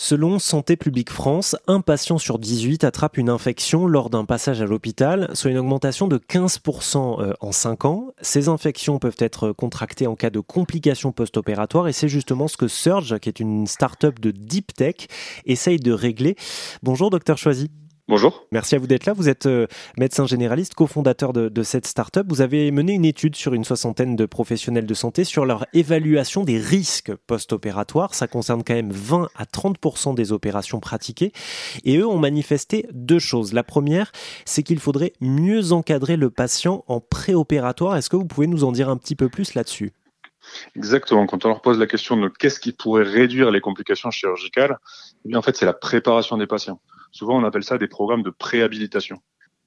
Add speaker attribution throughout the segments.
Speaker 1: Selon Santé publique France, un patient sur 18 attrape une infection lors d'un passage à l'hôpital, soit une augmentation de 15% euh, en 5 ans. Ces infections peuvent être contractées en cas de complications post-opératoires et c'est justement ce que Surge, qui est une start-up de deep tech, essaye de régler. Bonjour docteur Choisy.
Speaker 2: Bonjour.
Speaker 1: Merci à vous d'être là. Vous êtes euh, médecin généraliste, cofondateur de, de, cette start-up. Vous avez mené une étude sur une soixantaine de professionnels de santé sur leur évaluation des risques post-opératoires. Ça concerne quand même 20 à 30% des opérations pratiquées. Et eux ont manifesté deux choses. La première, c'est qu'il faudrait mieux encadrer le patient en préopératoire. Est-ce que vous pouvez nous en dire un petit peu plus là-dessus?
Speaker 2: Exactement. Quand on leur pose la question de qu'est-ce qui pourrait réduire les complications chirurgicales, eh bien en fait c'est la préparation des patients. Souvent, on appelle ça des programmes de préhabilitation.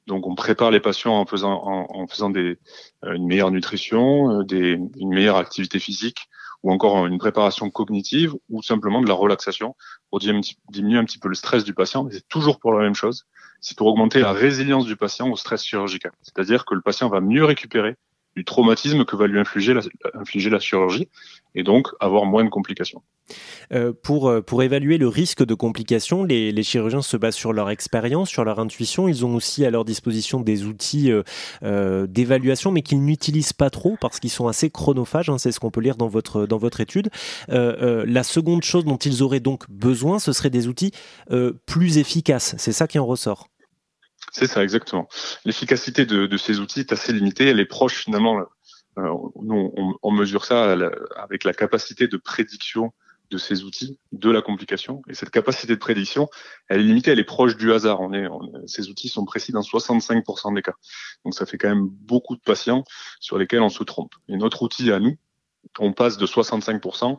Speaker 2: Donc, on prépare les patients en faisant, en, faisant des, euh, une meilleure nutrition, euh, des, une meilleure activité physique, ou encore une préparation cognitive, ou simplement de la relaxation pour diminuer un petit peu le stress du patient. Mais c'est toujours pour la même chose. C'est pour augmenter la résilience du patient au stress chirurgical. C'est-à-dire que le patient va mieux récupérer du traumatisme que va lui infliger la, chirurgie et donc avoir moins de complications.
Speaker 1: Euh, pour, euh, pour évaluer le risque de complications, les, chirurgiens se basent sur leur expérience, sur leur intuition. Ils ont aussi à leur disposition des outils euh, d'évaluation, mais qu'ils n'utilisent pas trop parce qu'ils sont assez chronophages. Hein, c'est ce qu'on peut lire dans votre, dans votre étude. La seconde chose dont ils auraient donc besoin, ce serait des outils plus efficaces. C'est ça qui en ressort.
Speaker 2: C'est ça, exactement. L'efficacité de, de, ces outils est assez limitée. Elle est proche finalement. Euh, nous, on, on, mesure ça avec la capacité de prédiction de ces outils, de la complication. Et cette capacité de prédiction, elle est limitée, elle est proche du hasard. On est, ces outils sont précis dans 65% des cas. Donc ça fait quand même beaucoup de patients sur lesquels on se trompe. Et notre outil à nous, on passe de 65%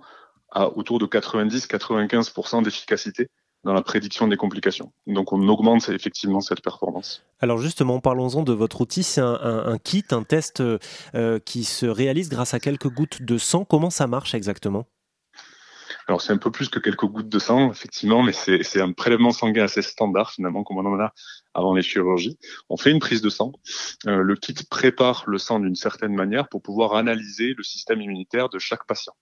Speaker 2: à autour de 90-95% d'efficacité dans la prédiction des complications. Donc on augmente effectivement cette performance.
Speaker 1: Alors justement, parlons-en de votre outil. C'est un, kit, un test euh, qui se réalise grâce à quelques gouttes de sang. Comment ça marche exactement?
Speaker 2: Alors c'est un peu plus que quelques gouttes de sang, effectivement, mais c'est un prélèvement sanguin assez standard finalement, comme on en a avant les chirurgies. On fait une prise de sang. Euh, le kit prépare le sang d'une certaine manière pour pouvoir analyser le système immunitaire de chaque patient.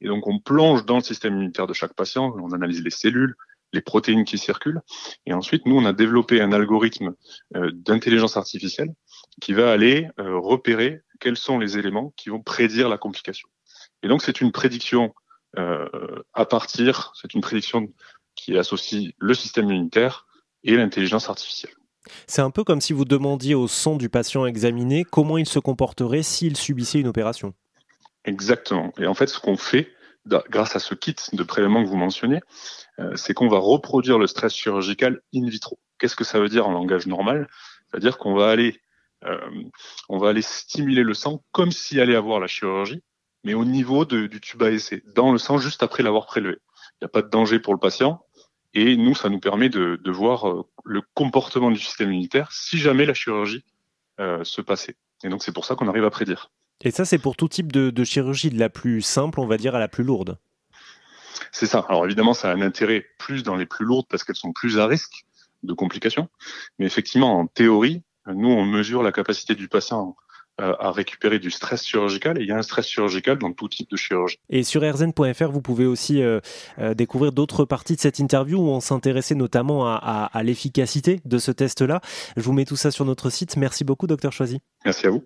Speaker 2: Et donc on plonge dans le système immunitaire de chaque patient, on analyse les cellules, les protéines qui circulent. Et ensuite, nous, on a développé un algorithme euh, d'intelligence artificielle qui va aller euh, repérer quels sont les éléments qui vont prédire la complication. Et donc, c'est une prédiction euh, à partir, c'est une prédiction qui associe le système immunitaire et l'intelligence artificielle.
Speaker 1: C'est un peu comme si vous demandiez au sang du patient examiné comment il se comporterait s'il subissait une opération.
Speaker 2: Exactement. Et en fait, ce qu'on fait, grâce à ce kit de prélèvement que vous mentionnez, euh, c'est qu'on va reproduire le stress chirurgical in vitro. Qu'est-ce que ça veut dire en langage normal? C'est-à-dire qu'on va aller, euh, on va aller stimuler le sang comme s'il allait avoir la chirurgie, mais au niveau du tube à essai, dans le sang juste après l'avoir prélevé. Il n'y a pas de danger pour le patient, et nous, ça nous permet de, de voir euh, le comportement du système immunitaire si jamais la chirurgie euh, se passait. Et donc c'est pour ça qu'on arrive à prédire.
Speaker 1: Et ça, c'est pour tout type de, de chirurgie, de la plus simple, on va dire, à la plus lourde.
Speaker 2: C'est ça. Alors évidemment, ça a un intérêt plus dans les plus lourdes parce qu'elles sont plus à risque de complications. Mais effectivement, en théorie, nous, on mesure la capacité du patient euh, à récupérer du stress chirurgical et il y a un stress chirurgical dans tout type de chirurgie.
Speaker 1: Et sur rzn.fr, vous pouvez aussi euh, euh, découvrir d'autres parties de cette interview où on s'intéressait notamment à, à l'efficacité de ce test-là. Je vous mets tout ça sur notre site. Merci beaucoup, docteur Choisy.
Speaker 2: Merci à vous.